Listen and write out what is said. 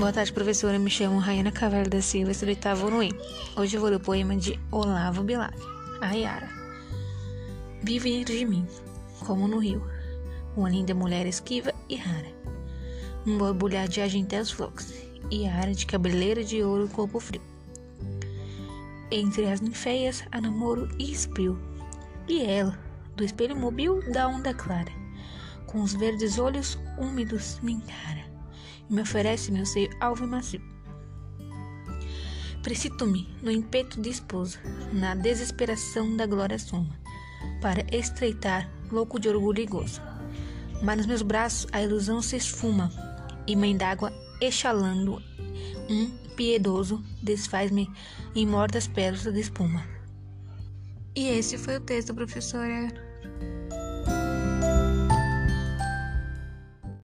Boa tarde, professora. Me chamo Rayana Cavalho da Silva, estudo oitavo I. Hoje eu vou ler o poema de Olavo Bilac, a Yara. Vive dentro de mim, como no rio, uma linda mulher esquiva e rara. Um borbulhar de argentéus flocos e ara de cabeleira de ouro corpo frio. Entre as ninféias há namoro e esprio, e ela, do espelho mobil da onda clara, com os verdes olhos úmidos me encara e me oferece meu seio alvo e macio. Precito-me no impeto de esposa, na desesperação da glória soma, para estreitar, louco de orgulho e gozo. Mas nos meus braços a ilusão se esfuma, e mãe d'água, exalando um piedoso, desfaz-me em mortas pérolas de espuma. E esse foi o texto, professora.